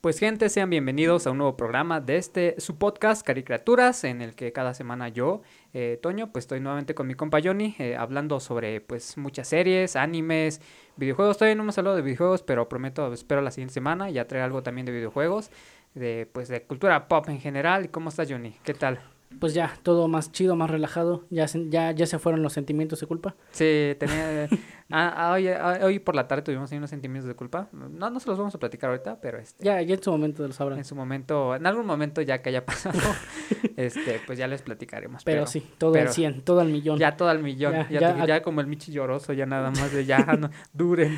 Pues gente, sean bienvenidos a un nuevo programa de este, su podcast Caricaturas, en el que cada semana yo, eh, Toño, pues estoy nuevamente con mi compa Johnny, eh, hablando sobre pues muchas series, animes, videojuegos. Todavía no hemos hablado de videojuegos, pero prometo, espero la siguiente semana ya traer algo también de videojuegos, de pues de cultura pop en general. ¿Y cómo estás Johnny? ¿Qué tal? Pues ya, todo más chido, más relajado. Ya se, ya, ya se fueron los sentimientos de culpa. Sí, tenía... ah, ah, hoy, ah, hoy por la tarde tuvimos ahí unos sentimientos de culpa. No, no se los vamos a platicar ahorita, pero este... Ya, ya en su momento los sabrán. En su momento, en algún momento ya que haya pasado, este, pues ya les platicaremos. Pero, sí, todo al 100, todo al millón. Ya todo al millón. Ya, Ya, ya ya como el Michi lloroso, ya nada más de ya, no, duren.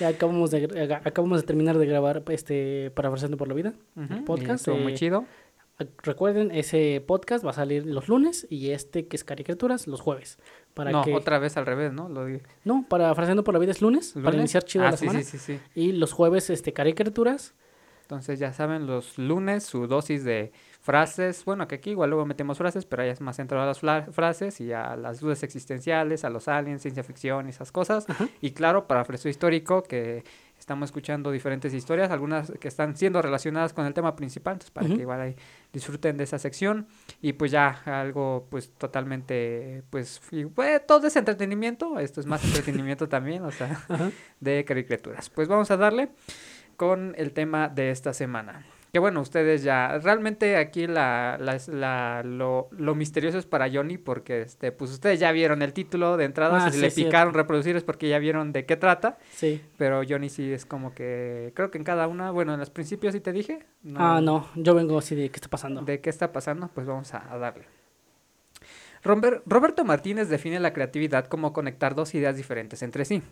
ya acabamos de, acabamos de terminar de grabar este Parafraseando por la Vida. Ujú, y podcast, estuvo muy eh, chido. Recuerden, ese podcast va a salir los lunes y este que es caricaturas los jueves. Para No, que... otra vez al revés, ¿no? Lo di- No, Parafraseando por la Vida es lunes, para iniciar chido ah, la sí, semana. sí, sí, sí. Y los jueves este caricaturas. Entonces ya saben, los lunes su dosis de frases, bueno, que aquí igual luego metemos frases, pero ya es más centrado a las frases y a las dudas existenciales, a los aliens, ciencia ficción y esas cosas. Ajá. Y claro, para Freso Histórico, que estamos escuchando diferentes historias, algunas que están siendo relacionadas con el tema principal, entonces para que igual ahí disfruten de esa sección. Y pues ya algo pues totalmente, pues, y, pues, todo es entretenimiento, esto es más entretenimiento también, o sea, de caricaturas. Pues vamos a darle con el tema de esta semana. Que bueno, ustedes ya, realmente aquí la, la- la- lo, lo misterioso es para Johnny porque este, pues ustedes ya vieron el título de entrada, Ah, si sí, le picaron reproducir es porque ya vieron de qué trata, Sí. pero Johnny sí es como que, creo que en cada una, bueno, en los principios sí te dije. Ah, no, yo vengo así de qué está pasando. ¿De qué está pasando? Pues vamos a, a darle. Roberto Martínez define la creatividad como conectar dos ideas diferentes entre sí.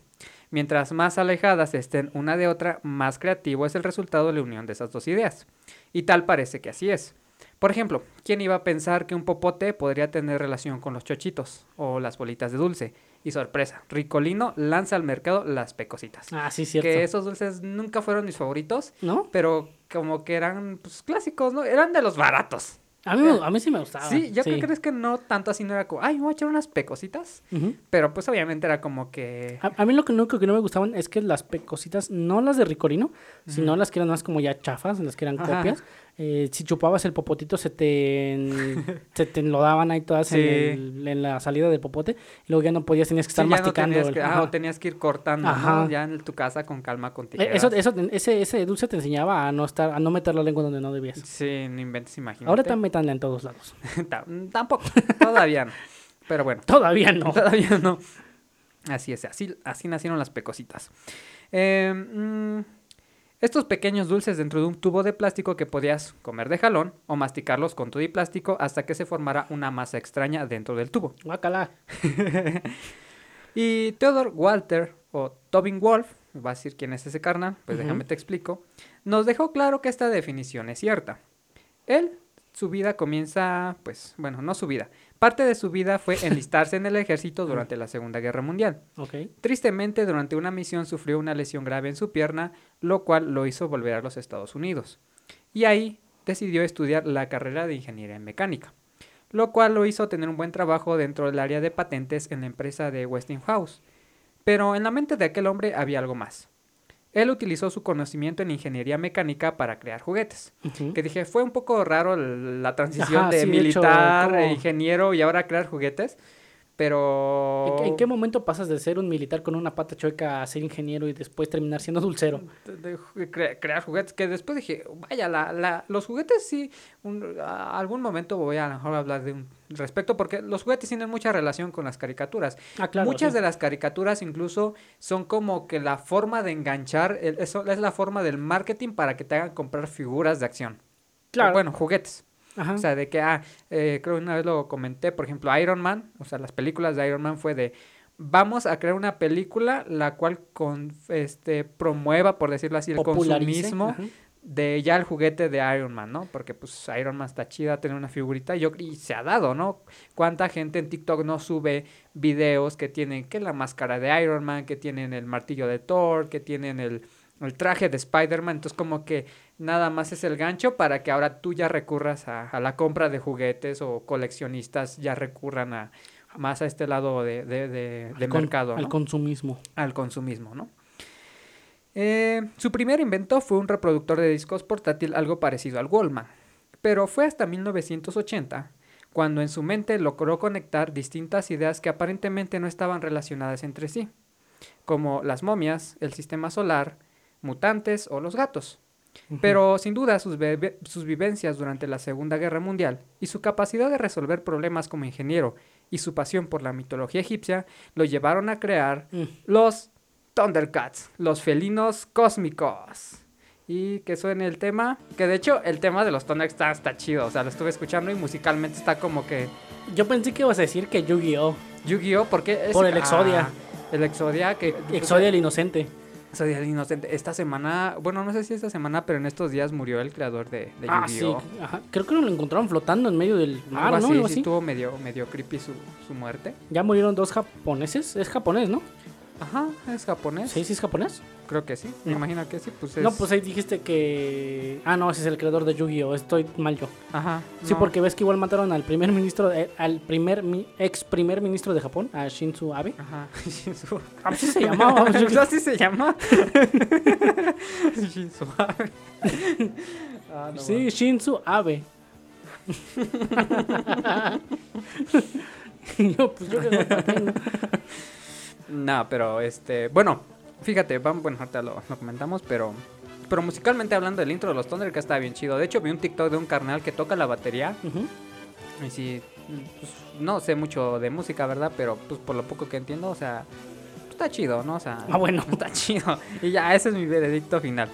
Mientras más alejadas estén una de otra, más creativo es el resultado de la unión de esas dos ideas. Y tal parece que así es. Por ejemplo, ¿quién iba a pensar que un popote podría tener relación con los chochitos o las bolitas de dulce? Y sorpresa, Ricolino lanza al mercado las pecositas. Ah, sí, cierto. que esos dulces nunca fueron mis favoritos, ¿No? pero como que eran pues, clásicos, ¿no? Eran de los baratos. A mí, a mí sí me gustaba. Sí, yo creo que es que no tanto así, no era como, ay, me voy a echar unas pecositas. Pero pues obviamente era como que. A, a mí lo que único que no me gustaban es que las pecositas, no las de Ricorino, sino las que eran más como ya chafas, las que eran Ajá. copias. Eh, si chupabas el popotito, se te, en- se te enlodaban ahí todas en, Sí. el- en la salida del popote. Y luego ya no podías, tenías que estar sí, ya no masticando. el- ah, o tenías que ir cortando, ¿no? Ya en tu casa con calma, con Eh, tijeras. Eso, eso, ese, ese dulce te enseñaba a no estar, a no meter la lengua donde no debías. Sí, no inventes, imagínate. Ahora también métanla en todos lados. Ta- Tampoco, todavía no. Pero bueno. Todavía no. Todavía no. Así es, así, así nacieron las pecositas. Eh, mm, estos pequeños dulces dentro de un tubo de plástico que podías comer de jalón o masticarlos con todo y plástico hasta que se formara una masa extraña dentro del tubo. Guácala. Y Theodore Walter o Tobin Wolf, va a decir quién es ese carnal, pues déjame te explico, nos dejó claro que esta definición es cierta. Él, su vida comienza, pues, bueno, no su vida. Parte de su vida fue enlistarse en el ejército durante la Segunda Guerra Mundial. Tristemente, durante una misión sufrió una lesión grave en su pierna, lo cual lo hizo volver a los Estados Unidos. Y ahí decidió estudiar la carrera de ingeniería en mecánica, lo cual lo hizo tener un buen trabajo dentro del área de patentes en la empresa de Westinghouse. Pero en la mente de aquel hombre había algo más. Él utilizó su conocimiento en ingeniería mecánica para crear juguetes. Que dije, fue un poco raro la transición Ajá, de sí, de hecho, militar, como- e ingeniero y ahora crear juguetes. Pero... ¿En, qué- en qué momento pasas de ser un militar con una pata chueca a ser ingeniero y después terminar siendo dulcero? de- de ju- cre- crear juguetes que después dije vaya la, la- los juguetes sí un- a- algún momento voy a, a lo mejor hablar de un respecto porque los juguetes tienen mucha relación con las caricaturas Ah, claro. muchas sí. de las caricaturas incluso son como que la forma de enganchar el- eso es la forma del marketing para que te hagan comprar figuras de acción Claro. bueno juguetes Ajá. o sea, de que, ah, eh, creo que una vez lo comenté, por ejemplo, Iron Man, o sea, las películas de Iron Man fue de, vamos a crear una película la cual con, este, promueva, por decirlo así, el consumismo ajá. de ya el juguete de Iron Man, ¿no? Porque pues Iron Man está chida tener una figurita y, yo, y se ha dado, ¿no? ¿Cuánta gente en TikTok no sube videos que tienen que la máscara de Iron Man, que tienen el martillo de Thor, que tienen el, el traje de Spider-Man? Entonces como que nada más es el gancho para que ahora tú ya recurras a, a la compra de juguetes o coleccionistas ya recurran a más a este lado de, de, de- de Al con- mercado, Al consumismo. al consumismo, ¿no? Eh, su primer invento fue un reproductor de discos portátil algo parecido al Wallman, pero fue hasta 1980 cuando en su mente logró conectar distintas ideas que aparentemente no estaban relacionadas entre sí, como las momias, el sistema solar, mutantes o los gatos. Pero sin duda sus, sus vivencias durante la Segunda Guerra Mundial y su capacidad de resolver problemas como ingeniero y su pasión por la mitología egipcia lo llevaron a crear Mm. los Thundercats, los felinos cósmicos. Y que suene el tema, que de hecho el tema de los Thundercats está, está chido, o sea, lo estuve escuchando y musicalmente está como que Yo pensé que ibas a decir que Yu-Gi-Oh! Yu-Gi-Oh! porque es... Por el Exodia. Ah, el Exodia que... Exodia el Inocente. Exodia el Inocente. Esta semana, bueno, no sé si esta semana, pero en estos días murió el creador de, de Ah, sí. Yu-Gi-Oh! Ajá. Creo que lo encontraron flotando en medio del mar, Algo ¿no? Algo sí así. estuvo medio, medio creepy su, su muerte. Ya murieron dos japoneses. Es japonés, ¿no? Ajá, es japonés. Sí, sí es japonés. Creo que sí. Me No. imagino que sí, pues es... No, pues ahí dijiste que. Ah, no, ese es el creador de Yu-Gi-Oh! Estoy mal yo. Ajá. Sí, no. porque ves que igual mataron al primer ministro, eh, al primer mi- ex primer ministro de Japón, a Shinzo Abe. Ajá. Shinzo. Así se llamaba. yo- Así se llama. Shinzo Abe. Ah, no sí, Shinzo Abe. yo, pues yo que ¿no? No, pero este, bueno, fíjate, vamos, bueno, ahorita lo, lo comentamos, pero pero musicalmente hablando del intro de los Thundercats está bien chido. De hecho, vi un TikTok de un carnal que toca la batería y sí, pues, no sé mucho de música, ¿verdad? Pero pues por lo poco que entiendo, o sea, está chido, ¿no? O sea, Ah, bueno. está chido. Y ya, ese es mi veredicto final.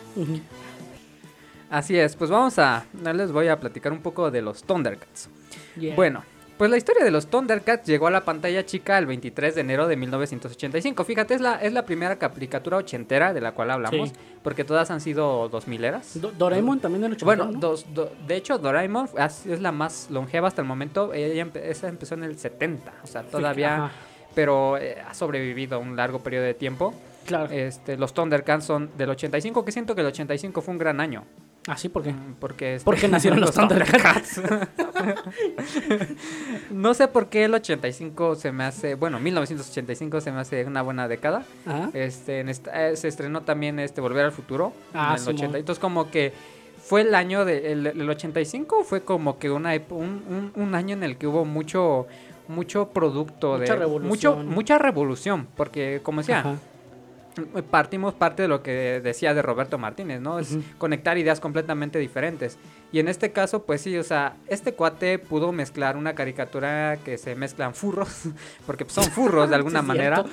Así es, pues vamos a, les voy a platicar un poco de los Thundercats. Yeah. Bueno, pues la historia de los Thundercats llegó a la pantalla chica el 23 de enero de 1985. Fíjate, es la, es la primera caricatura ochentera de la cual hablamos, Sí. porque todas han sido 2000 eras. Do- Doraemon también era Bueno, ¿no? dos- do- de hecho, Doraemon es la más longeva hasta el momento. Ella empe- esa empezó en el 70, o sea, todavía, Ajá, pero eh, ha sobrevivido un largo periodo de tiempo. claro. Este, los Thundercats son del 85, que siento que el 85 fue un gran año. ¿Ah, sí? ¿Por qué? Mm, Porque, este, Porque nacieron los Thundercats. no sé por qué el 85 se me hace, bueno, 1985 se me hace una buena década. Ajá. Este, en esta- eh, se estrenó también este Volver al Futuro Ah, en el Simón. 80. Entonces como que fue el año de el, el 85 fue como que una un, un- un año en el que hubo mucho mucho producto Mucha de revolución. mucho mucha revolución, porque como decía, Ajá. Partimos parte de lo que decía de Roberto Martínez, ¿no? Es conectar ideas completamente diferentes. Y en este caso, pues sí, o sea, este cuate pudo mezclar una caricatura que se mezclan furros, porque pues, son furros de alguna manera.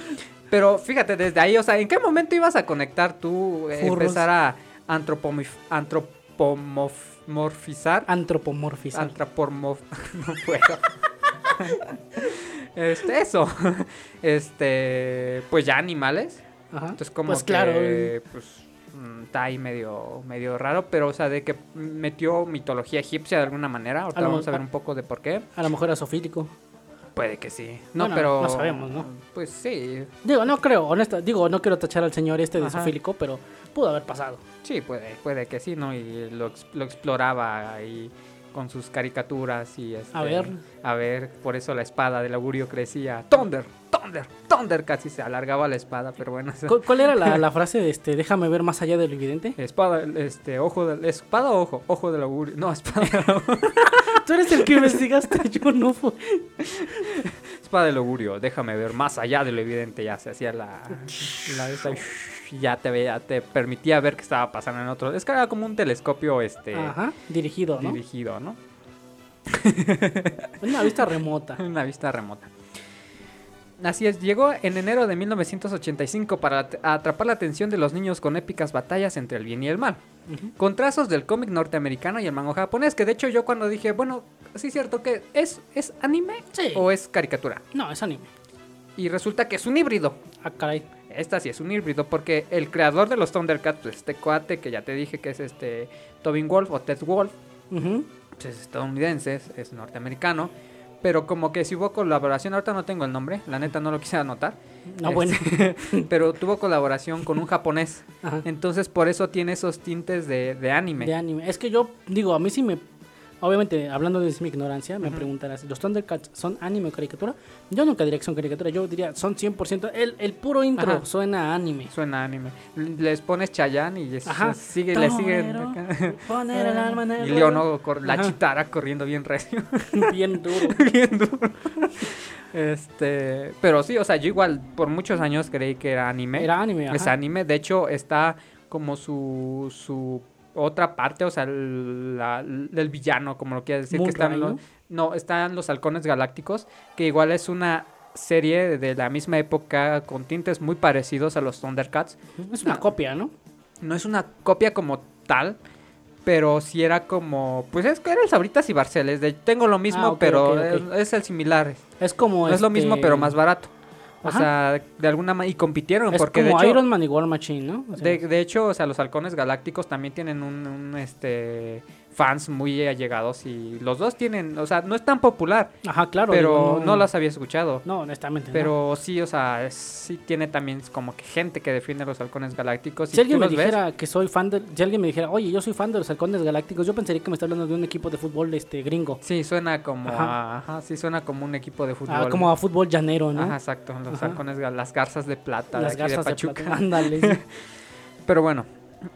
Pero fíjate, desde ahí, o sea, ¿en qué momento ibas a conectar tú, eh, empezar a antropomorf- antropomorfizar? Antropomorfizar. Antropomorf... no puedo. este, eso. Este, pues ya animales. Ajá. Entonces como pues que, claro. pues mm, está ahí medio, medio raro, pero o sea, de que metió mitología egipcia de alguna manera. Ahorita A lo vamos a ver un poco de por qué. A lo mejor era sofílico. Puede que sí. No, Bueno, pero... no sabemos, ¿no? Pues sí, Digo, no creo, honesta. Digo, no quiero tachar al señor este de Ajá. sofílico, pero pudo haber pasado. sí, puede, puede que sí, ¿no? Y lo, lo exploraba ahí con sus caricaturas y este, A ver. A ver, por eso la espada del augurio crecía. Thunder, Thunder, Thunder, casi se alargaba la espada, pero bueno. esa- ¿Cu- ¿Cuál era la, la frase de este, déjame ver más allá de lo evidente? Espada, este, ojo del, espada o ojo, ojo del augurio, no, espada del augurio. Tú eres el que investigaste, yo no fui. Espada del augurio, déjame ver más allá de lo evidente. Ya se hacía la. la esa, ya te veía, te permitía ver qué estaba pasando en otro. Es que era como un telescopio este Ajá, dirigido, ¿no? dirigido, ¿no? Una vista remota. Una vista remota. Así es, llegó en enero de 1985 para at- atrapar la atención de los niños con épicas batallas entre el bien y el mal. Ujú. Con trazos del cómic norteamericano y el manga japonés, que de hecho yo cuando dije, bueno, sí es cierto que es, es anime Sí. o es caricatura. No, es anime. Y resulta que es un híbrido. Ah, caray. Esta sí es un híbrido porque el creador de los Thundercats, pues este cuate que ya te dije que es este Tobin Wolf o Ted Wolf, pues, es estadounidense, es, norteamericano, pero como que si hubo colaboración, ahorita no tengo el nombre, la neta no lo quise anotar, No, bueno. pero tuvo colaboración con un japonés, Ajá. entonces por eso tiene esos tintes de, de anime. De anime. Es que yo, digo, a mí sí me obviamente, hablando desde mi ignorancia, me Ujú. preguntarás, ¿los Thundercats son anime o caricatura? Yo nunca diría que son caricatura, yo diría son 100%. El, el puro intro Ajá. suena a anime. Suena anime. Les pones Chayanne y es- Ajá. sigue, le siguen. Poner el alma en el Y Leono, cor- la chitara corriendo bien recio. Bien duro. bien duro. Este, pero sí, o sea, yo igual por muchos años creí que era anime. Era anime, Es ajá. anime, de hecho está como su, su otra parte, o sea, el, la- el villano, como lo quieras decir, que están los, ¿no? están los halcones galácticos, que igual es una serie de la misma época con tintes muy parecidos a los Thundercats. Es una No. copia, ¿no? No es una copia como tal, pero sí era como, pues es que era el Sabritas y Barceles, de tengo lo mismo, Ah, pero. Es, es el similar. Es como. No es lo este, mismo, pero más barato. O Ajá. sea, de alguna manera, y compitieron, Es porque de como hecho... Iron Man y War Machine, ¿no? O sea, De, de hecho, o sea, los halcones galácticos también tienen un, un, este fans muy allegados y los dos tienen, o sea, no es tan popular, Ajá, claro. pero digo, no, las había escuchado. No, honestamente. no. Pero sí, o sea, es- sí tiene también como que gente que defiende los halcones galácticos. Si y alguien me ves, dijera que soy fan de. Si alguien me dijera, oye, yo soy fan de los halcones galácticos, yo pensaría que me está hablando de un equipo de fútbol este gringo. Sí, suena como Ajá. a- ajá, sí suena como un equipo de fútbol. Ah, como a fútbol llanero, ¿no? Ajá, exacto, los Ajá. halcones, las garzas de plata Las de aquí garzas de, Pachuca. plata. Ándale. Pero bueno,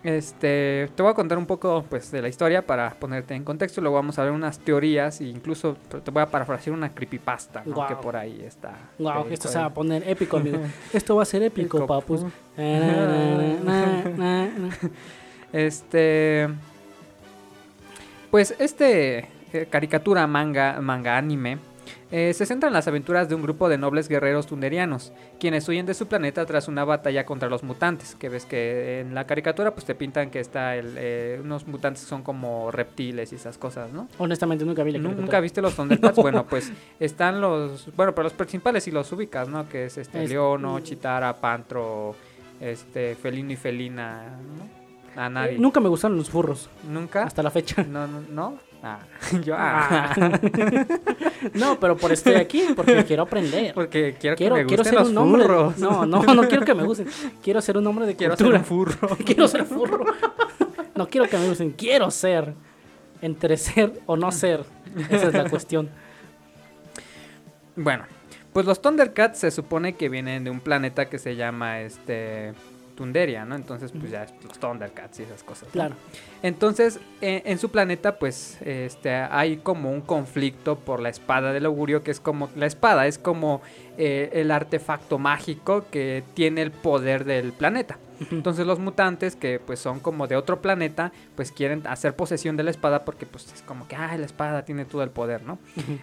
este, te voy a contar un poco pues de la historia para ponerte en contexto. Luego vamos a ver unas teorías e incluso te voy a parafrasear una creepypasta ¿no? Que por ahí está. Wow, esto se va a poner épico, amigo. Esto va a ser épico, Épico, papus. Este, pues este eh, caricatura manga manga anime eh, se centra en las aventuras de un grupo de nobles guerreros tunderianos, quienes huyen de su planeta tras una batalla contra los mutantes. Que ves que en la caricatura pues te pintan que está el, eh, unos mutantes que son como reptiles y esas cosas, ¿no? Honestamente, nunca vi la caricatura. ¿Nunca viste los Thundercats? No. Bueno, pues están los. Bueno, pero los principales y los ubicas, ¿no? Que es este Es- Leono. Chitara, Pantro, este Felino y Felina, ¿no? A nadie. Eh, Nunca me gustaron los furros, ¿Nunca? hasta la fecha. No, no, no. Ah, yo. Ah. Ah. no, pero por estoy aquí, porque quiero aprender. Porque quiero, Quiero, que me quiero gusten ser los un hombre. furros. No, no, no quiero que me gusten. Quiero ser un hombre de quiero ser cultura. un furro. quiero ser furro. no quiero que me gusten, quiero ser. Entre ser o no ser. Esa es la cuestión. Bueno, pues los Thundercats se supone que vienen de un planeta que se llama este Tunderia, ¿no? Entonces, pues ya los Thundercats y esas cosas. ¿no? Claro. Entonces, en, en su planeta, pues, este, hay como un conflicto por la espada del augurio, que es como, la espada es como eh, el artefacto mágico que tiene el poder del planeta. Entonces los mutantes, que pues son como de otro planeta, pues quieren hacer posesión de la espada porque pues es como que, ah, la espada tiene todo el poder, ¿no?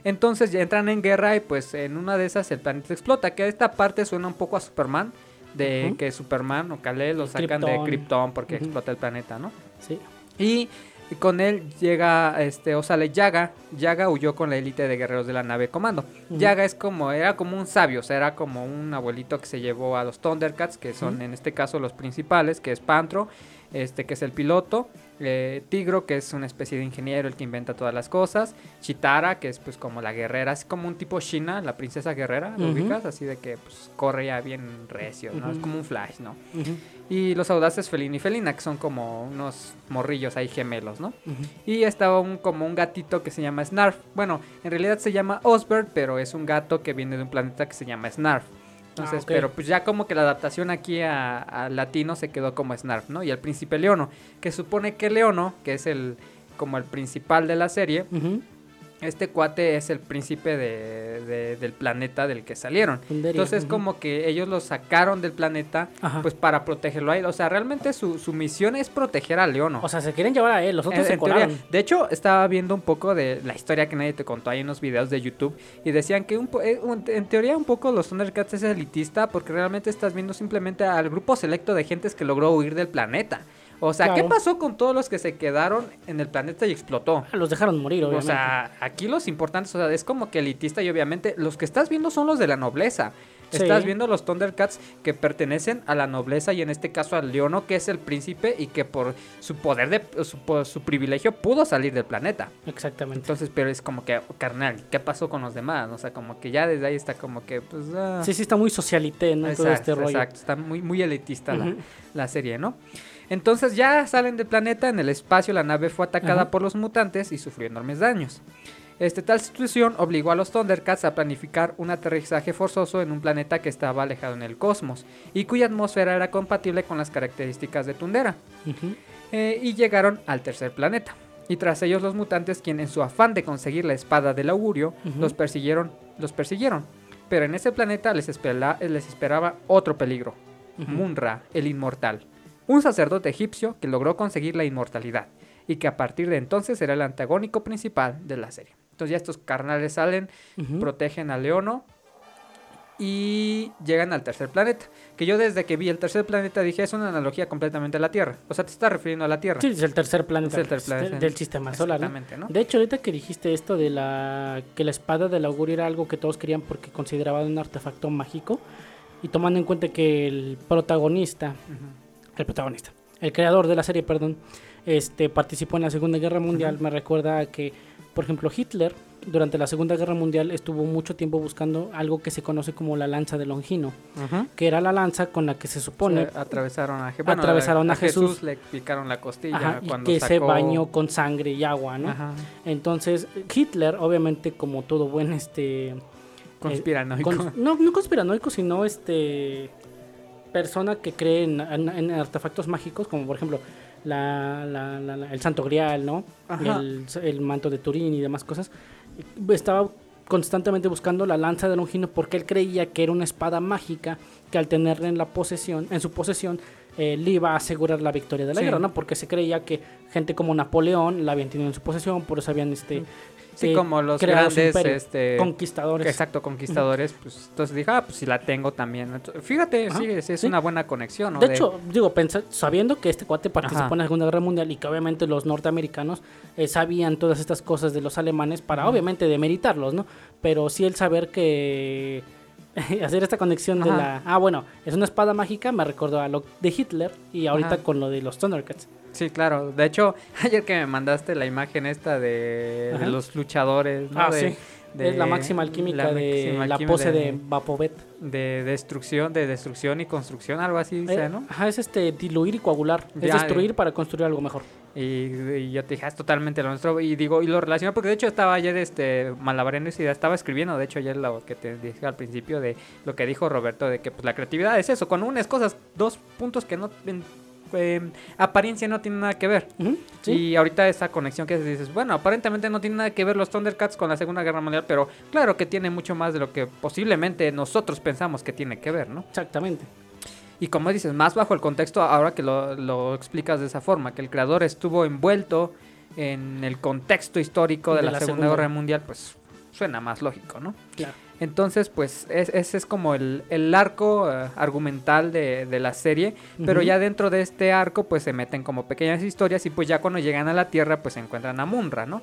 Entonces ya entran en guerra y pues en una de esas el planeta explota, que esta parte suena un poco a Superman, de que Superman o Kal-El lo sacan de Krypton. Porque explota el planeta, ¿no? Sí. Y con él llega, este, o sale Yaga. Yaga huyó con la élite de guerreros de la nave Comando. Yaga es como, era como un sabio, o sea, era como un abuelito que se llevó a los Thundercats, que son en este caso los principales, que es Pantro, este, que es el piloto, eh, Tigro, que es una especie de ingeniero, el que inventa todas las cosas, Chitara, que es pues como la guerrera, es como un tipo Shina, la princesa guerrera, ¿lo ubicas? Así de que pues corre ya bien recio, ¿no? Es como un flash, ¿no? Y los audaces Felina y Felina, que son como unos morrillos ahí gemelos, ¿no? Y estaba un, como un gatito que se llama Snarf. Bueno, en realidad se llama Osbert, pero es un gato que viene de un planeta que se llama Snarf. Entonces, Ah, ok. pero pues ya como que la adaptación aquí a, a latino se quedó como Snarf, ¿no? Y el príncipe Leono, que supone que Leono, que es el como el principal de la serie, Ujú. Este cuate es el príncipe de, de- del planeta del que salieron. Entonces ujú. como que ellos lo sacaron del planeta Ajá. pues para protegerlo a él. O sea, realmente su, su misión es proteger a Leono. O sea, se quieren llevar a él, los otros En- se en teoría. De hecho, estaba viendo un poco de la historia que nadie te contó ahí en los videos de YouTube y decían que un eh, un- en teoría un poco los Thundercats es elitista porque realmente estás viendo simplemente al grupo selecto de gentes que logró huir del planeta. O sea, ¿qué Claro. pasó con todos los que se quedaron en el planeta y explotó? Ah, Los dejaron morir, O obviamente. sea, aquí los importantes, o sea, es como que elitista y obviamente los que estás viendo son los de la nobleza. Sí. Estás viendo los Thundercats que pertenecen a la nobleza y en este caso al Leono que es el príncipe y que por su poder de su, por su privilegio pudo salir del planeta. Exactamente. Entonces, pero es como que, carnal, ¿qué pasó con los demás? O sea, como que ya desde ahí está como que, pues, ah. Sí, sí, está muy socialité, ¿no? Todo Exacto, este rollo. exacto, está muy, muy elitista la serie, ¿no? Entonces ya salen del planeta, en el espacio la nave fue atacada Ajá. por los mutantes y sufrió enormes daños. Este, tal situación obligó a los Thundercats a planificar un aterrizaje forzoso en un planeta que estaba alejado en el cosmos y cuya atmósfera era compatible con las características de Tundera. Eh, y llegaron al tercer planeta. Y tras ellos los mutantes, quienes en su afán de conseguir la espada del augurio, los persiguieron, los persiguieron. Pero en ese planeta les, espera- les esperaba otro peligro. Munra, el inmortal. Un sacerdote egipcio que logró conseguir la inmortalidad. Y que a partir de entonces será el antagónico principal de la serie. Entonces ya estos carnales salen, protegen a Leono. Y llegan al tercer planeta. Que yo desde que vi el tercer planeta dije es una analogía completamente a la Tierra. O sea, te está refiriendo a la Tierra. Sí, es el tercer planeta, Es el tercer del- planeta. del sistema solar. ¿no? Exactamente, ¿no? De hecho, ahorita que dijiste esto de la que la espada del augurio era algo que todos querían porque consideraban un artefacto mágico y tomando en cuenta que el protagonista. El protagonista, el creador de la serie, perdón, este participó en la Segunda Guerra Mundial, me recuerda a que, por ejemplo, Hitler durante la Segunda Guerra Mundial estuvo mucho tiempo buscando algo que se conoce como la lanza de Longino, que era la lanza con la que se supone atravesaron a, Je- Atravesaron a Jesús. le picaron la costilla ajá, y cuando que se bañó con sangre y agua, ¿no? Ajá, Entonces, Hitler, obviamente, como todo buen este. conspiranoico. eh, cons- no, no conspiranoico, sino este. Persona que cree en, en- en artefactos mágicos, como por ejemplo la, la- la- el Santo Grial, ¿no? El, el manto de Turín y demás cosas. Estaba constantemente buscando la lanza de Longino porque él creía que era una espada mágica que al tenerla en la posesión, en su posesión, eh, le iba a asegurar la victoria de la Sí. guerra, ¿no? Porque se creía que gente como Napoleón la habían tenido en su posesión, por eso habían este Sí, eh, como los grandes este, conquistadores. exacto, conquistadores, pues entonces dije, ah, pues si la tengo también. Entonces, fíjate, Ajá, sí, es, es sí. una buena conexión, ¿no? De hecho, digo, pensa- sabiendo que este cuate participó Ajá. en la Segunda Guerra Mundial y que obviamente los norteamericanos eh, sabían todas estas cosas de los alemanes para obviamente demeritarlos, ¿no? Pero sí el saber que hacer esta conexión de Ajá. la... Ah, bueno, es una espada mágica, me recordó a lo de Hitler y ahorita Ajá. con lo de los Thundercats. Sí, claro. De hecho, ayer que me mandaste la imagen esta de, de los luchadores, ¿no? Ah, De- sí. de- es la máxima alquímica la de máxima la pose de, Vapovet. de destrucción, de destrucción y construcción, algo así dice, Eh, ¿no? Ajá, es este diluir y coagular. Ya, es destruir para construir algo mejor. Y, y yo te dije, "Ah, es totalmente lo nuestro. Y digo, y lo relaciono porque de hecho estaba ayer este malabareno esa idea, estaba escribiendo, de hecho ayer lo que te dije al principio de lo que dijo Roberto, de que pues la creatividad es eso, cuando unes cosas, dos puntos que no en eh, apariencia no tienen nada que ver. Sí. Y ahorita esa conexión que dices, bueno, aparentemente no tiene nada que ver los Thundercats con la Segunda Guerra Mundial, pero claro que tiene mucho más de lo que posiblemente nosotros pensamos que tiene que ver, ¿no? Exactamente. Y como dices, más bajo el contexto, ahora que lo, lo explicas de esa forma, que el creador estuvo envuelto en el contexto histórico de, De la, la Segunda, Segunda. Guerra Mundial, pues suena más lógico, ¿no? Claro. Entonces, pues es- ese es como el, el arco eh, argumental de, de la serie, pero ya dentro de este arco pues se meten como pequeñas historias y pues ya cuando llegan a la Tierra pues se encuentran a Munra, ¿no?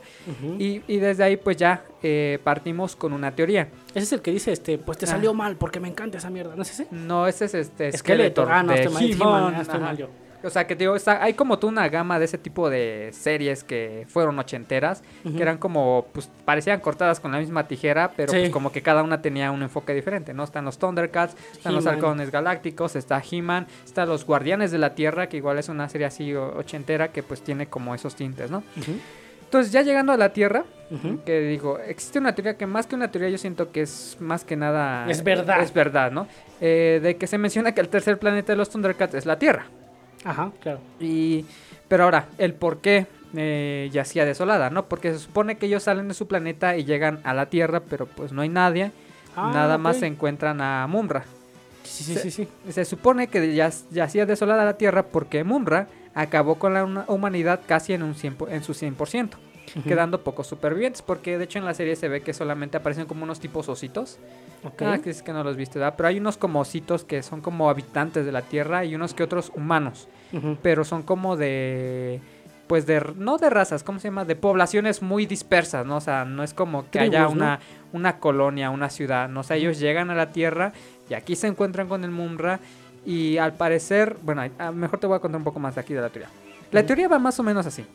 Y, y desde ahí pues ya eh, partimos con una teoría. Ese es el que dice, este, pues te Ah. salió mal porque me encanta esa mierda, ¿no es ese? No, ese es este Skeletor. Ah, no, de estoy mal, estoy yo. O sea, que digo, está- hay como tú una gama de ese tipo de series que fueron ochenteras, Ujú. que eran como, pues, parecían cortadas con la misma tijera, pero Sí. pues como que cada una tenía un enfoque diferente, ¿no? Están los Thundercats, están los. Halcones Galácticos, está He-Man, están los Guardianes de la Tierra, que igual es una serie así ochentera que pues tiene como esos tintes, ¿no? Entonces, ya llegando a la Tierra, que digo, existe una teoría que más que una teoría yo siento que es más que nada... Es verdad. Es verdad, ¿no? Eh, de que se menciona que el tercer planeta de los Thundercats es la Tierra. Ajá, claro. Y, pero ahora, el por qué eh, yacía desolada, ¿no? Porque se supone que ellos salen de su planeta y llegan a la Tierra, pero pues no hay nadie. Ah, nada más se encuentran a Munra. Sí, sí, sí, sí. Se supone que ya, yacía desolada la Tierra porque Munra acabó con la huma- humanidad casi en, un 100 po- en su 100%, Quedando pocos supervivientes, porque de hecho en la serie se ve que solamente aparecen como unos tipos ositos. Ok. Ah, que es que no los viste, ¿verdad? Pero hay unos como ositos que son como habitantes de la Tierra y unos que otros humanos. Pero son como de pues de no de razas, ¿cómo se llama? De poblaciones muy dispersas, ¿no? O sea, no es como que haya una una colonia, una ciudad, ¿no? O sea, ellos llegan a la Tierra y aquí se encuentran con el Munra y al parecer, bueno, mejor te voy a contar un poco más de aquí de la teoría. La teoría va más o menos así.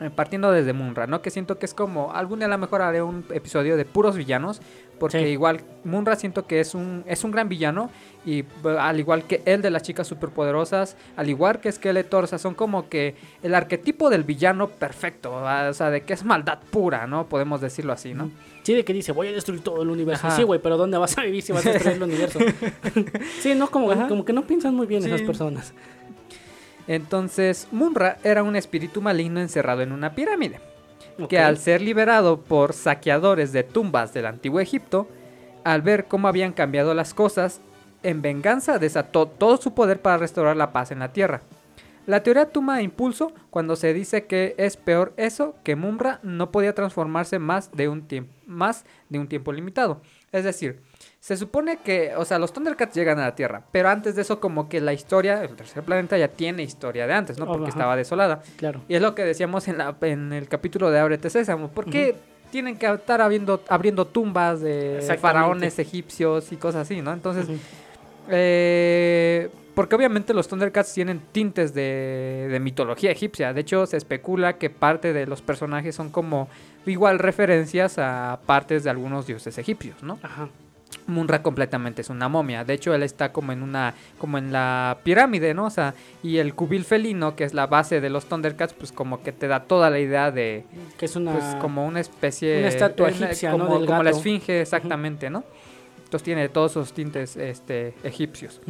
Eh, partiendo desde Munra, ¿no? Que siento que es como, algún día a lo mejor haré un episodio de puros villanos, porque Sí. igual Munra siento que es un, es un gran villano, y b- al igual que el de las chicas superpoderosas, al igual que Skeletor, o sea, son como que el arquetipo del villano perfecto, ¿verdad? o sea, de que es maldad pura, ¿no? Podemos decirlo así, ¿no? Sí, de que dice, voy a destruir todo el universo. Ajá. Sí, güey, pero ¿dónde vas a vivir si vas a destruir el universo? sí, no, como, Ajá. como que no piensan muy bien Sí. esas personas. Entonces, Munra era un espíritu maligno encerrado en una pirámide. Que al ser liberado por saqueadores de tumbas del antiguo Egipto, al ver cómo habían cambiado las cosas, en venganza desató todo su poder para restaurar la paz en la tierra. La teoría toma impulso cuando se dice que es peor eso que Mumra no podía transformarse más de un tiempo más de un tiempo limitado. Es decir, se supone que, o sea, los Thundercats llegan a la Tierra, pero antes de eso como que la historia, el tercer planeta ya tiene historia de antes, ¿no? Porque Ajá. estaba desolada. Claro. Y es lo que decíamos en, la, en el capítulo de Ábrete Sésamo. ¿Por qué tienen que estar abriendo, abriendo tumbas de faraones egipcios y cosas así, no? Entonces, eh, porque obviamente los Thundercats tienen tintes de, de mitología egipcia. De hecho, se especula que parte de los personajes son como igual referencias a partes de algunos dioses egipcios, ¿no? Ajá. Munra completamente es una momia. De hecho, él está como en una, como en la pirámide, ¿no? O sea, y el cubil felino, que es la base de los Thundercats, pues como que te da toda la idea de, Que es una... pues como una especie, Una estatua egipcia, como, ¿no? Del como la esfinge, exactamente, ¿no? Entonces tiene todos esos tintes, este, egipcios.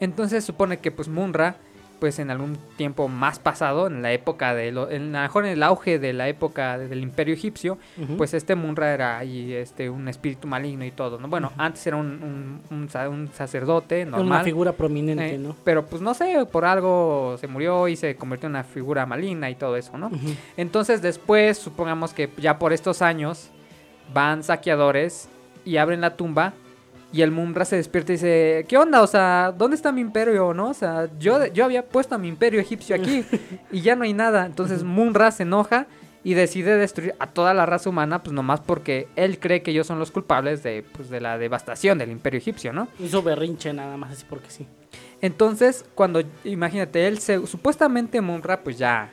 Entonces supone que pues Munra, pues en algún tiempo más pasado, en la época de, lo, en, a lo mejor en el auge de la época del Imperio egipcio, pues este Munra era este un espíritu maligno y todo, ¿no? Bueno, antes era un, un, un sa- un sacerdote Una normal. figura prominente, eh, ¿no? Pero pues no sé, por algo se murió y se convirtió en una figura maligna y todo eso, ¿no? Entonces después, supongamos que ya por estos años, van saqueadores y abren la tumba y el Munra se despierta y dice, ¿qué onda? O sea, ¿dónde está mi imperio, no? O sea, yo, yo había puesto a mi imperio egipcio aquí y ya no hay nada. Entonces Munra se enoja y decide destruir a toda la raza humana, pues nomás porque él cree que ellos son los culpables de, pues, de la devastación del imperio egipcio, ¿no? Hizo berrinche nada más así porque sí. Entonces, cuando, imagínate, él se, supuestamente Munra pues ya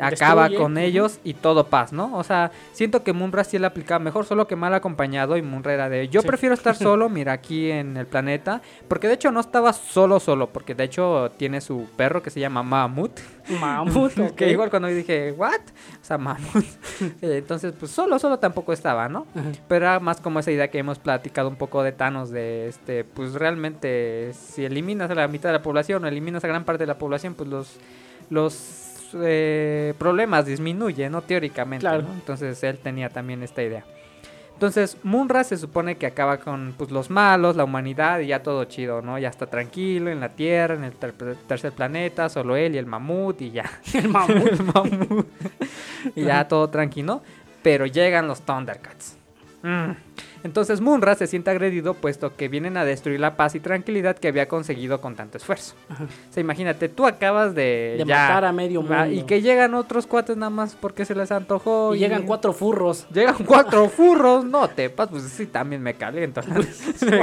acaba Destruye. con ellos y todo paz, ¿no? O sea, siento que Munra sí le aplicaba mejor, solo que mal acompañado y Munra era de, yo Sí. prefiero estar solo, mira, aquí en el planeta, porque de hecho no estaba solo, solo, porque de hecho tiene su perro que se llama Mamut, Mamut, ok. que igual cuando dije, ¿what? O sea, Mamut. Eh, Entonces, pues solo, solo tampoco estaba, ¿no? Ajá. Pero era más como esa idea que hemos platicado un poco de Thanos, de este, pues realmente si eliminas a la mitad de la población o eliminas a gran parte de la población, pues los, los eh, problemas disminuyen, ¿no? Teóricamente. Claro. ¿no? Entonces él tenía también esta idea. Entonces Munra se supone que acaba con pues, los malos, la humanidad y ya todo chido, ¿no? Ya está tranquilo en la Tierra, en el ter- tercer planeta, solo él y el mamut y ya. El mamut. el mamut. y ya todo tranquilo. Pero llegan los Thundercats. Mm. Entonces Munra se siente agredido puesto que vienen a destruir la paz y tranquilidad que había conseguido con tanto esfuerzo. Ajá. O sea, imagínate, tú acabas de, De ya- matar a medio mundo. y que llegan otros cuates nada más porque se les antojó. Y llegan cuatro furros. Llegan cuatro furros, no te pas, pues sí, también me caliento. Me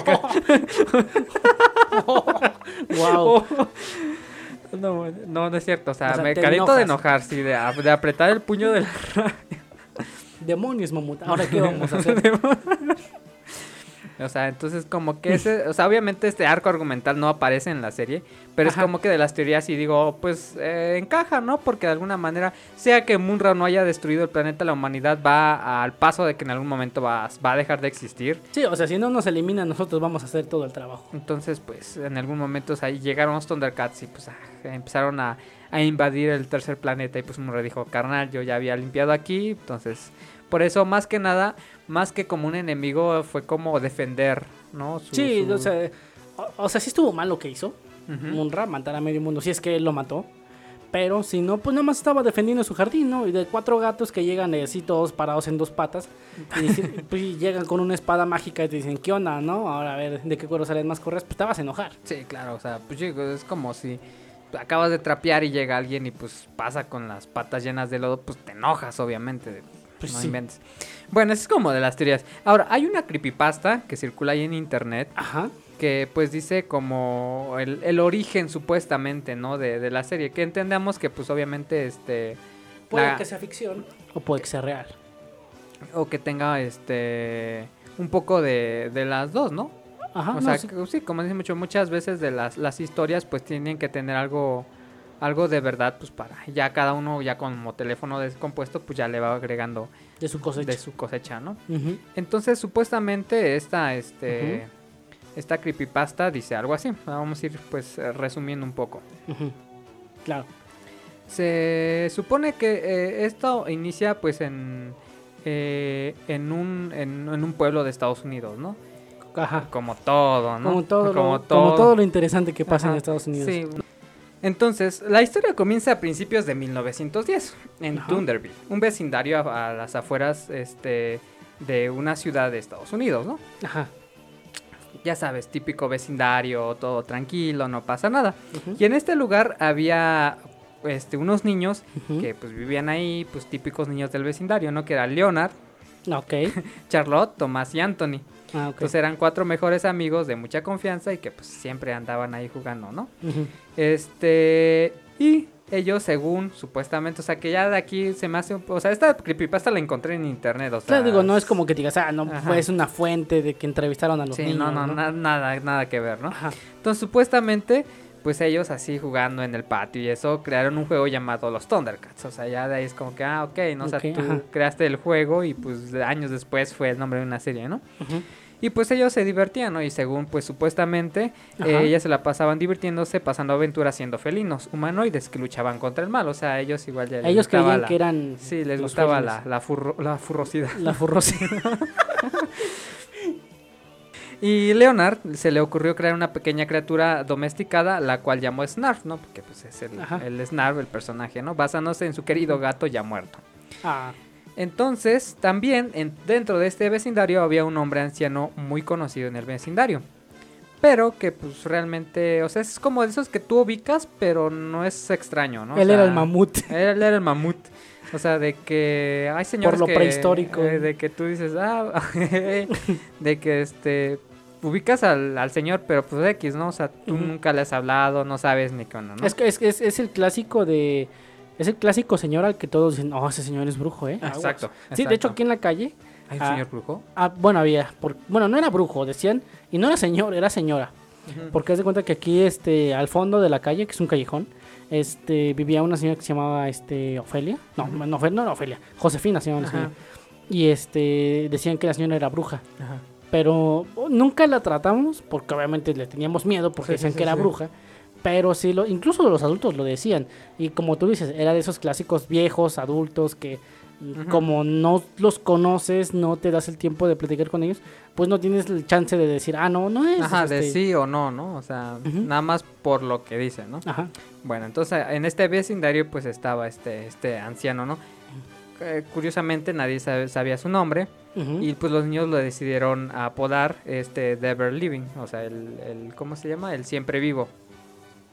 wow. no, no, no es cierto, o sea, O sea, me caliento de enojar, sí, de, de apretar el puño de la Demonios, mamut. Ahora, ¿qué vamos a hacer? O sea, entonces como que ese, o sea, obviamente este arco argumental no aparece en la serie, pero Ajá. es como que de las teorías y digo, pues eh, encaja, ¿no? Porque de alguna manera, sea que Munra no haya destruido el planeta, la humanidad va al paso de que en algún momento va, va a dejar de existir. Sí, o sea, si no nos eliminan, nosotros vamos a hacer todo el trabajo. Entonces, pues en algún momento o sea, llegaron los Thundercats y pues ah, empezaron a, a invadir el tercer planeta y pues Munra dijo, carnal, yo ya había limpiado aquí, entonces, por eso más que nada, más que como un enemigo, fue como defender, ¿no? Su- Sí, su- o sea, o, o sea, sí estuvo mal lo que hizo. Munra, matar a medio mundo, si es que él lo mató. Pero si no, pues nada más estaba defendiendo su jardín, ¿no? Y de cuatro gatos que llegan eh, así todos parados en dos patas. Y pues, llegan con una espada mágica y te dicen, ¿qué onda, no? Ahora a ver, ¿de qué cuero salen más correas? Pues te vas a enojar. Sí, claro, o sea, pues es como si acabas de trapear y llega alguien y pues pasa con las patas llenas de lodo, pues te enojas, obviamente. Pues no sí. inventes. Bueno, eso es como de las teorías. Ahora, hay una creepypasta que circula ahí en internet Ajá. que pues dice como el, el origen supuestamente, ¿no? De, de la serie. Que entendamos que pues obviamente este Puede la- que sea ficción o puede que sea real. o que tenga este un poco de, de las dos, ¿no? Ajá, o no, sea, sí. que- sí, como dice mucho, muchas veces de las, las historias pues tienen que tener algo algo de verdad pues para ya cada uno ya como teléfono descompuesto pues ya le va agregando de su cosecha. de su cosecha, ¿no? Entonces supuestamente esta este esta creepypasta dice algo así. Vamos a ir pues resumiendo un poco. Claro. Se supone que eh, esto inicia pues en eh, en un en, en un pueblo de Estados Unidos, ¿no? Ajá. Como todo, ¿no? Como, todo Como lo, como todo. lo interesante que pasa en Estados Unidos. Sí. Entonces, la historia comienza a principios de 1910 en Ajá. Thunderville, un vecindario a, a las afueras este, de una ciudad de Estados Unidos, ¿no? Ajá. Ya sabes, típico vecindario, todo tranquilo, no pasa nada. Y en este lugar había este, unos niños que pues vivían ahí, pues típicos niños del vecindario, ¿no? Que eran Leonard, Ok. Charlotte, Tomás y Anthony. Ah. Entonces eran cuatro mejores amigos de mucha confianza y que pues siempre andaban ahí jugando, ¿no? Este, y ellos según supuestamente, o sea, que ya de aquí se me hace, un- o sea, esta creepypasta la encontré en internet, o sea. Claro, digo, no es como que digas, ah, no, Ajá. es una fuente de que entrevistaron a los Sí, niños. no, no, na- nada, nada que ver, ¿no? Ajá. Entonces, supuestamente, pues ellos así jugando en el patio y eso, crearon un juego llamado los Thundercats. O sea, ya de ahí es como que, ah, ok, ¿no? O sea, tú ajá. creaste el juego y pues años después fue el nombre de una serie, ¿no? Ujú. Y pues ellos se divertían, ¿no? Y según, pues supuestamente, eh, ellas se la pasaban divirtiéndose, pasando aventuras siendo felinos, humanoides que luchaban contra el mal. O sea, ellos igual ya les Ellos creían la- que eran. Sí, les gustaba la, la, furro- la furrosidad. La furrosidad. Y Leonard se le ocurrió crear una pequeña criatura domesticada, la cual llamó Snarf, ¿no? Porque pues es el, el Snarf, el personaje, ¿no? Basándose en su querido gato ya muerto. ah, Entonces, también en- dentro de este vecindario había un hombre anciano muy conocido en el vecindario. Pero que pues realmente, o sea, es como de esos que tú ubicas, pero no es extraño, ¿no? O él era el mamut. Él era el mamut. O sea, de que hay señores lo que- prehistórico. eh, de que tú dices, ah, de que este ubicas al, al señor, pero pues X, ¿no? O sea, tú nunca le has hablado, no sabes ni qué onda, ¿no? Es, que es, es, es el clásico de. Es el clásico señor al que todos dicen, oh, ese señor es brujo, ¿eh? Aguas". Exacto. Sí, de hecho, aquí en la calle. ¿Hay un ah, señor brujo? Ah, bueno, había. por- bueno, no era brujo, decían. Y no era señor, era señora. Porque haz de cuenta que aquí, este, al fondo de la calle, que es un callejón, este, vivía una señora que se llamaba, este, Ofelia. No, Ujú. no, Ofe- no era Ofelia. Josefina se llamaba la señora. Y este, decían que la señora era bruja. Ajá. Pero oh, nunca la tratamos porque obviamente le teníamos miedo porque Sí, decían sí, que era bruja. Pero sí, lo, incluso los adultos lo decían. Y como tú dices, era de esos clásicos viejos, adultos, que como no los conoces, no te das el tiempo de platicar con ellos, pues no tienes el chance de decir, ah, no, no es. Ajá, de este". sí o no, ¿no? O sea, nada más por lo que dicen, ¿no? Ajá. Bueno, entonces en este vecindario pues estaba este, este anciano, ¿no? Eh, curiosamente nadie sabe- sabía su nombre y pues los niños lo decidieron apodar este The Ever Living, o sea, el, el ¿cómo se llama? El siempre vivo,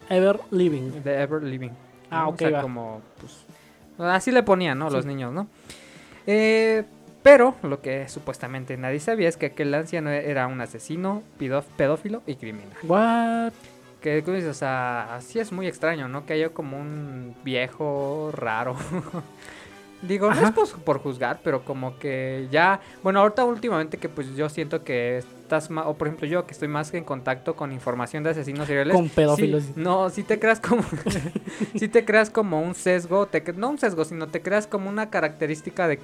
Ever Living. The Ever Living. Ah, ¿no? ok, O sea, va. como pues así le ponían, ¿no? Los niños, ¿no? Eh, pero lo que supuestamente nadie sabía es que aquel anciano era un asesino, pedófilo y criminal. What? Que, dices, o sea, así es muy extraño, ¿no? Que haya como un viejo raro. Digo, no es por, por juzgar, pero como que ya... Bueno, ahorita últimamente que pues yo siento que estás más... O por ejemplo yo que estoy más en contacto con información de asesinos seriales. Con pedófilos. sí, no, si te creas como... si te creas como un sesgo, te, no un sesgo, sino te creas como una característica de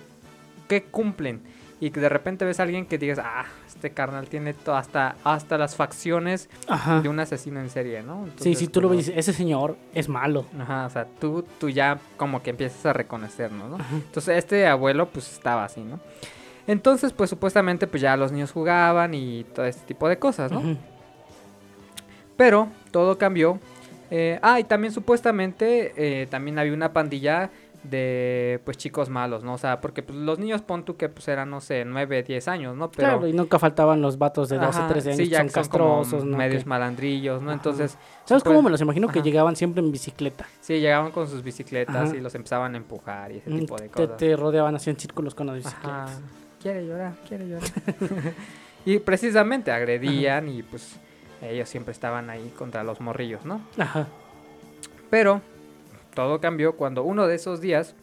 qué cumplen. Y que de repente ves a alguien que digas, ah, este carnal tiene hasta, hasta las facciones Ajá. de un asesino en serie, ¿no? Sí, si tú lo ves, dices, ese señor es malo. Ajá, o sea, tú, tú ya como que empiezas a reconocernos, ¿no? Entonces este abuelo pues estaba así, ¿no? Entonces pues supuestamente pues ya los niños jugaban y todo este tipo de cosas, ¿no? Pero todo cambió. Eh, ah, y también supuestamente eh, también había una pandilla de pues chicos malos, ¿no? O sea, porque pues, los niños pon tú que pues eran, no sé, 9, 10 años, ¿no? Pero... Claro, y nunca faltaban los vatos de 12, Ajá, 13 años sí, ya son que son como castrosos, ¿no? medios malandrillos, ¿no? Ajá. Entonces, ¿Sabes cómo pues, me los imagino? Que llegaban siempre en bicicleta. sí, llegaban con sus bicicletas Ajá. y los empezaban a empujar y ese Mm, tipo de Te, cosas. te rodeaban así en círculos con las Ajá. bicicletas. Quiere llorar, quiere llorar. y precisamente agredían y pues ellos siempre estaban ahí contra los morrillos, ¿no? Ajá. Pero todo cambió cuando uno de esos días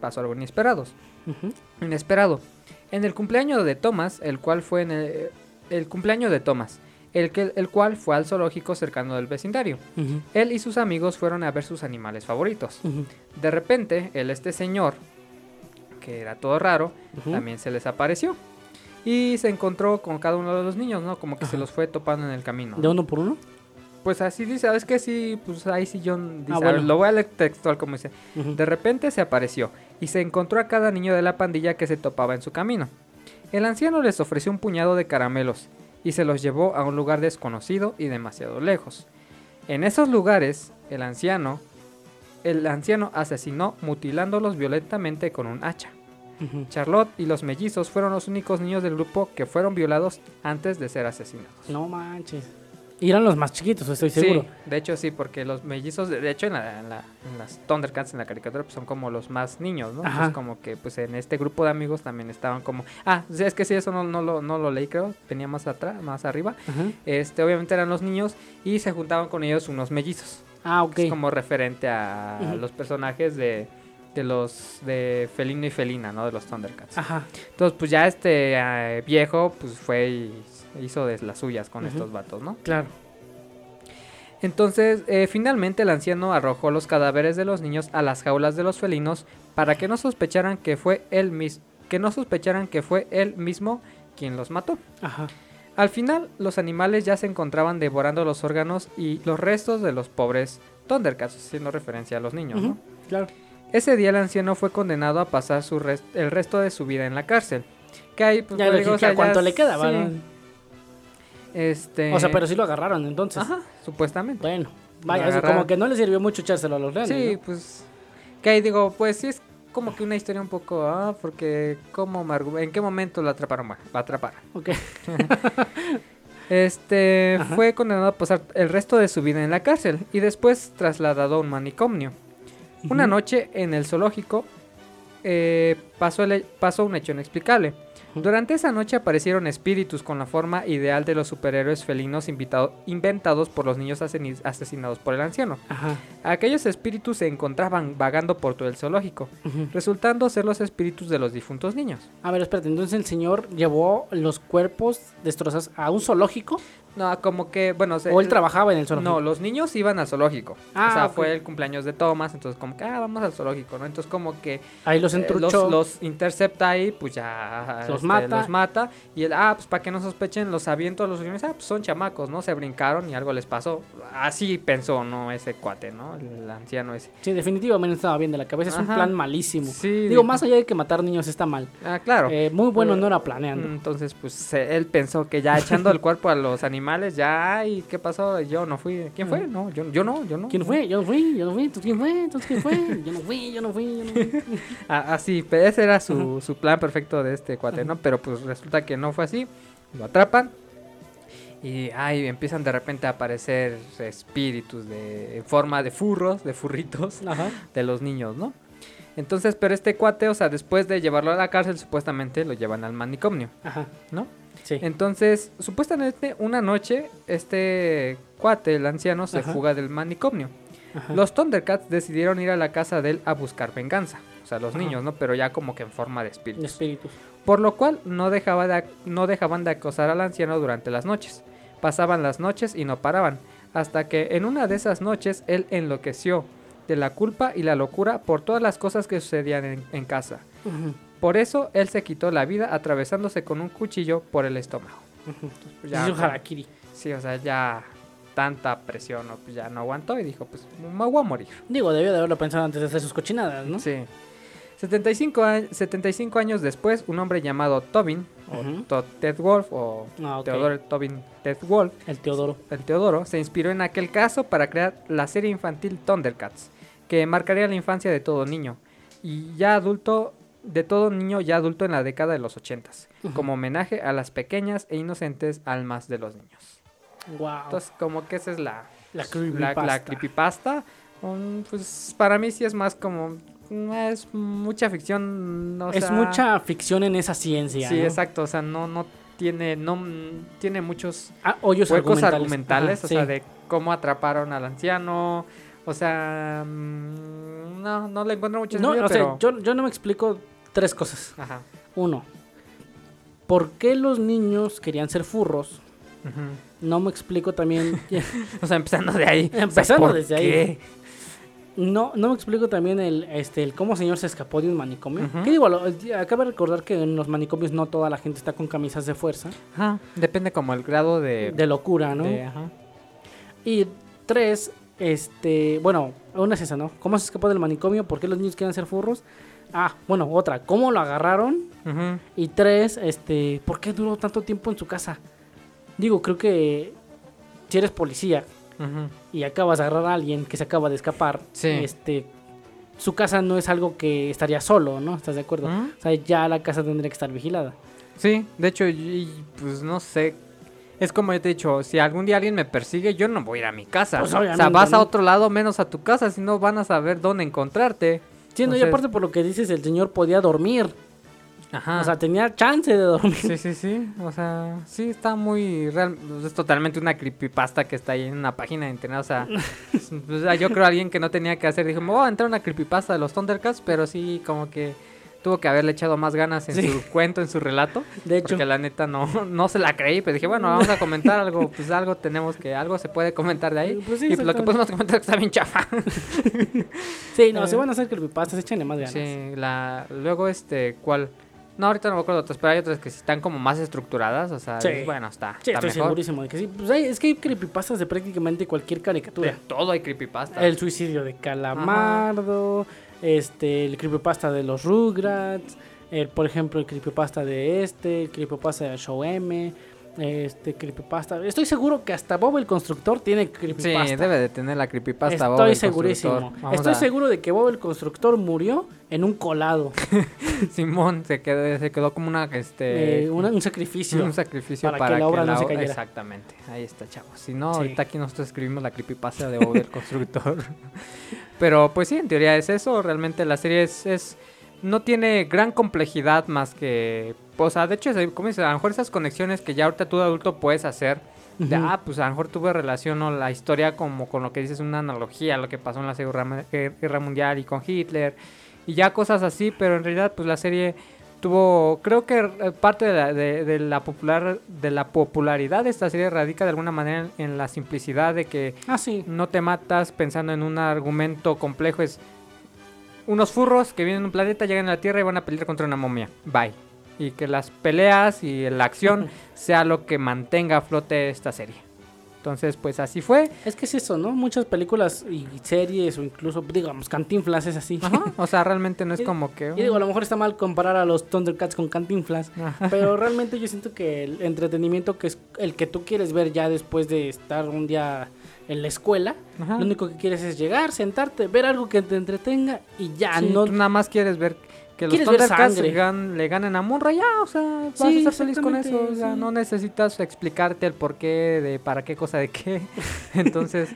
pasó algo inesperado. Inesperado. En el cumpleaños de Thomas, el cual fue en el, el cumpleaños de Thomas, el, que, el cual fue al zoológico cercano del vecindario. Él y sus amigos fueron a ver sus animales favoritos. De repente, el este señor, que era todo raro, también se les apareció. Y se encontró con cada uno de los niños, ¿no? Como que se los fue topando en el camino. ¿De uno por uno? Pues así dice, ¿sabes qué? Sí, pues ahí sí John dice, Ah, a ver, bueno. lo voy a leer textual como dice. De repente se apareció y se encontró a cada niño de la pandilla que se topaba en su camino. El anciano les ofreció un puñado de caramelos y se los llevó a un lugar desconocido y demasiado lejos. En esos lugares, el anciano, el anciano asesinó mutilándolos violentamente con un hacha. Ujú. Charlotte y los mellizos fueron los únicos niños del grupo que fueron violados antes de ser asesinados. No manches. Y eran los más chiquitos, estoy seguro. Sí, de hecho sí, porque los mellizos, de hecho en, la- en la- en las Thundercats en la caricatura pues, son como los más niños, ¿no? Entonces como que pues en este grupo de amigos también estaban como... Ah, es que sí, eso no, no, lo, no lo leí creo, venía más atrás, más arriba. Ajá. Este, obviamente eran los niños y se juntaban con ellos unos mellizos. Ah, ok. Es como referente a los personajes de, de los de Felino y Felina, ¿no? De los Thundercats. Ajá. Entonces pues ya este eh, viejo pues fue y hizo de las suyas con estos vatos, ¿no? Claro. Entonces, eh, finalmente el anciano arrojó los cadáveres de los niños a las jaulas de los felinos para que no sospecharan que fue él mismo, que no sospecharan que fue él mismo quien los mató. Ajá. Al final, los animales ya se encontraban devorando los órganos y los restos de los pobres Thundercats, haciendo referencia a los niños, ¿no? Claro. Ese día el anciano fue condenado a pasar su res- el resto de su vida en la cárcel. Que ahí, pues, Ya pues, lo digo, dije, o sea, ¿a cuánto ya le queda? sí. Este... O sea, pero sí lo agarraron entonces. Ajá, supuestamente. Bueno, vaya, como que no le sirvió mucho echárselo a los leones. Sí, ¿no? pues. Que ahí digo, pues sí es como que una historia un poco. Ah, porque. ¿cómo ¿En qué momento lo atraparon? Bueno, lo atraparon. Ok. Este. Ajá. Fue condenado a pasar el resto de su vida en la cárcel y después trasladado a un manicomio. Una noche en el zoológico eh, pasó, el- pasó un hecho inexplicable. Durante esa noche aparecieron espíritus con la forma ideal de los superhéroes felinos inventados por los niños asesinados por el anciano. Ajá. Aquellos espíritus se encontraban vagando por todo el zoológico, resultando ser los espíritus de los difuntos niños. A ver, espérate, entonces el señor llevó los cuerpos destrozados a un zoológico No, como que, bueno, se- o él trabajaba en el zoológico. No, los niños iban al zoológico. Ah, o sea, fue el cumpleaños de Thomas, entonces como que, ah, vamos al zoológico, ¿no? Entonces como que Ahí los eh, entruchó. los, los intercepta ahí, pues ya Los este, mata. los mata. Y él, ah, pues para que no sospechen, los aviento a los niños, ah, pues son chamacos, ¿no? Se brincaron y algo les pasó. Así pensó, ¿no? Ese cuate, ¿no? El anciano ese. Sí, definitivamente estaba bien de la cabeza. Es un plan malísimo. Sí, Digo, más allá de que matar niños está mal. Ah, claro. Eh, muy bueno no era planeando. Entonces, pues él pensó que ya echando el cuerpo a los animales, ya, ay, ¿qué pasó? Yo no fui. ¿Quién fue? No, yo, yo no, yo no. ¿Quién fue? Yo no fui, yo no fui. ¿Tú quién fue? ¿Entonces quién fue? Yo no fui, yo no fui, yo no fui. Ah, Así, pero ese era su, su plan perfecto de este cuate, ¿no? Pero pues resulta que no fue así. Lo atrapan. Y ay, empiezan de repente a aparecer espíritus de en forma de furros, de furritos Ajá. de los niños, ¿no? Entonces, pero este cuate, o sea, después de llevarlo a la cárcel, supuestamente lo llevan al manicomio, Ajá. ¿no? Sí. Entonces, supuestamente una noche, este cuate, el anciano, se Ajá. fuga del manicomio. Ajá. Los Thundercats decidieron ir a la casa de él a buscar venganza. O sea, los Ajá. niños, ¿no? Pero ya como que en forma de De espíritus. Por lo cual no, dejaba de ac- no dejaban de acosar al anciano durante las noches. Pasaban las noches y no paraban. Hasta que en una de esas noches él enloqueció de la culpa y la locura por todas las cosas que sucedían en, en casa. Por eso él se quitó la vida atravesándose con un cuchillo por el estómago. Pues ya, Hizo como- harakiri. sí, o sea, ya tanta presión. Pues ya no aguantó y dijo, pues me voy a morir. Digo, debió de haberlo pensado antes de hacer sus cochinadas, ¿no? Sí. 75, a- 75 años después, un hombre llamado Tobin, o Ujú. To- Ted Wolf, o Ah, ok. Theodore Tobin Ted Wolf, El Teodoro. el Teodoro, se inspiró en aquel caso para crear la serie infantil Thundercats, que marcaría la infancia de todo niño, y ya adulto, de todo niño ya adulto en la década de los 80, Ujú. como homenaje a las pequeñas e inocentes almas de los niños. Wow. Entonces, como que esa es la, la creepypasta. la creepypasta. um, pues para mí sí es más como. mm, Es mucha ficción. es sea, mucha ficción en esa ciencia. Sí, ¿no? exacto. O sea, no, no tiene. No mm, tiene muchos Ah, hoyos huecos argumentales. argumentales. Ajá, o sea, de cómo atraparon al anciano. O sea, mm, no, no le encuentro mucho No, sentido, o sea, yo, yo no me explico tres cosas. Ajá. Uno, ¿por qué los niños querían ser furros? ujú. No me explico también. O sea, empezando de ahí. Empezando ¿por desde ahí. qué? No, no me explico también el, este, el cómo señor se escapó de un manicomio. Ujú. ¿Qué digo? Lo- acaba de recordar que en los manicomios no toda la gente está con camisas de fuerza, Ajá, depende como el grado de... de locura, ¿no? de- ajá. Y tres, este, bueno, una es esa, ¿no? ¿Cómo se escapó del manicomio? ¿Por qué los niños quieren ser furros? Ah, bueno, otra, ¿cómo lo agarraron? Y tres, este, ¿por qué duró tanto tiempo en su casa? Digo, creo que si eres policía y acabas de agarrar a alguien que se acaba de escapar, Sí. este, su casa no es algo que estaría solo, ¿no? ¿Estás de acuerdo? O sea, ya la casa tendría que estar vigilada. Sí, de hecho, y, pues no sé. Es como he dicho, si algún día alguien me persigue, yo no voy a ir a mi casa. Pues, o sea, vas a otro lado menos a tu casa, si no van a saber dónde encontrarte. Sí, no, y aparte por lo que dices, el señor podía dormir. Ajá. O sea, tenía chance de dormir. sí, sí, sí. O sea, sí está muy real. pues, Es totalmente una creepypasta que está ahí en una página de internet. O sea, o sea, yo creo alguien que no tenía que hacer dijo, me voy a entrar a una creepypasta de los Thundercats, pero sí, como que tuvo que haberle echado más ganas en Sí. su cuento, en su relato. De hecho, Porque la neta no, no se la creí, pero dije, bueno, vamos a comentar algo, pues algo tenemos que, algo se puede comentar de ahí. Pues sí, y pues lo que podemos comentar es que está bien chafa. sí, no, eh, se van a hacer creepypastas, échenle más ganas. Sí, la, luego este, ¿cuál? No, ahorita no me acuerdo de otras, pero hay otras que están como más estructuradas, o sea, Sí. es- bueno, está, Sí, está estoy mejor. segurísimo de que sí. Pues hay- es que hay creepypastas de prácticamente cualquier caricatura. De todo hay creepypasta. El suicidio de Calamardo, este, el creepypasta de los Rugrats, el, por ejemplo, el creepypasta de este, el creepypasta de Show M, este creepypasta. Estoy seguro que hasta Bob el Constructor tiene sí, creepypasta. debe de tener la creepypasta. Bob Estoy el segurísimo. Vamos Estoy a- seguro de que Bob el Constructor murió en un colado, Simón se quedó, se quedó como una, este... eh, una- un sacrificio. un sacrificio para para, que la obra no se cayera. Exactamente, ahí está, chavos. Si no, Sí. ahorita aquí nosotros escribimos la creepypasta de Bob el Constructor. Pero pues sí, en teoría es eso. Realmente la serie es, es no tiene gran complejidad más que... O sea, de hecho, como dices, a lo mejor esas conexiones que ya ahorita tú de adulto puedes hacer. De, Ujú. ah, pues a lo mejor tuve relación o la historia como con lo que dices, una analogía a lo que pasó en la Segunda Guerra Mundial y con Hitler. Y ya cosas así, pero en realidad pues la serie tuvo creo que eh, parte de la, de, de la popular de la popularidad de esta serie radica de alguna manera en, en la simplicidad de que Ah, sí. no te matas pensando en un argumento complejo. Es unos furros que vienen a un planeta llegan a la tierra y van a pelear contra una momia. Bye. Y que las peleas y la acción sea lo que mantenga a flote esta serie entonces pues así fue Es que es eso, ¿no? Muchas películas y series o incluso, digamos, Cantinflas es así. Ajá, o sea realmente no es Y- como que Y digo, a lo mejor está mal comparar a los Thundercats con Cantinflas, Ajá. pero realmente yo siento que el entretenimiento que es el que tú quieres ver ya después de estar un día en la escuela, Ajá. lo único que quieres es llegar, sentarte, ver algo que te entretenga y ya, Sí, no tú nada más quieres ver que los Thundercats gan- le ganen a Munra ya, o sea, vas Sí, a estar feliz con eso, o sea, sí. no necesitas explicarte el porqué de para qué cosa de qué. Entonces,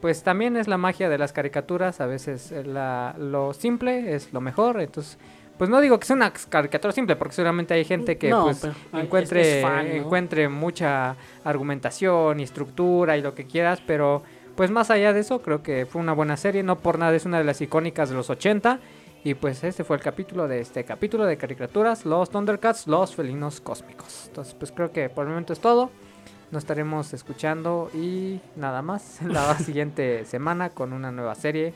pues también es la magia de las caricaturas, a veces eh, la, lo simple es lo mejor, entonces pues no digo que sea una caricatura simple, porque seguramente hay gente que No, pues encuentre, fan, ¿no? encuentre mucha argumentación y estructura y lo que quieras, pero pues más allá de eso, creo que fue una buena serie, no por nada es una de las icónicas de los 80. Y pues este fue el capítulo de este capítulo de caricaturas, los Thundercats, los felinos cósmicos. Entonces pues creo que por el momento es todo. Nos estaremos escuchando y nada más en la siguiente semana con una nueva serie.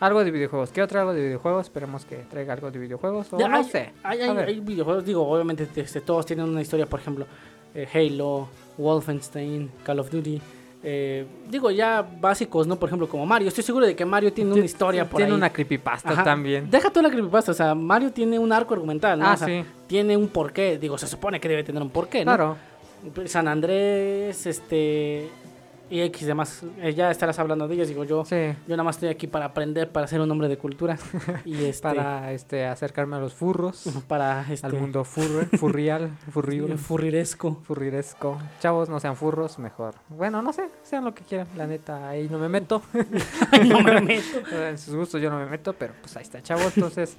Algo de videojuegos. ¿Qué otra algo de videojuegos? Esperemos que traiga algo de videojuegos. O Ya, no hay, sé. Hay videojuegos, digo, obviamente este, todos tienen una historia, por ejemplo, eh, Halo, Wolfenstein, Call of Duty. Eh, digo, ya básicos, ¿no? Por ejemplo, como Mario. Estoy seguro de que Mario tiene una historia por Tiene ahí. una creepypasta Ajá. también. Deja toda la creepypasta, o sea, Mario tiene un arco argumental, ¿no? Ah, O sea, sí. Tiene un porqué, digo, se supone que debe tener un porqué, ¿no? Claro. San Andrés, este... Y X demás, eh, ya estarás hablando de ellos, digo yo. Sí. Yo nada más estoy aquí para aprender, para ser un hombre de cultura. y este, Para este acercarme a los furros. para este, al mundo furre, furrial, furrible. furriresco. Furriresco. Chavos, no sean furros, mejor. Bueno, no sé, sean lo que quieran. La neta, ahí no me meto. no me meto. en sus gustos yo no me meto, pero pues ahí está, chavos. Entonces,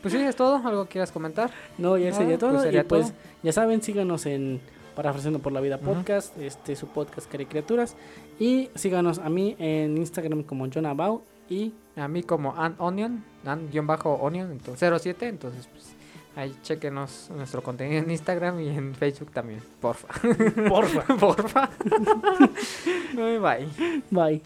pues sí, es todo. ¿Algo quieras comentar? No, ya sería pues todo. sería y pues todo. ya saben, síganos en Parafraseando por la Vida. Podcast, este su podcast Cari Criaturas. Y síganos a mí en Instagram como John Abau y A mí como An Onion, An-Onion, entonces 07, entonces pues ahí chequenos nuestro contenido en Instagram y en Facebook también, porfa. porfa. porfa. Bye. Bye.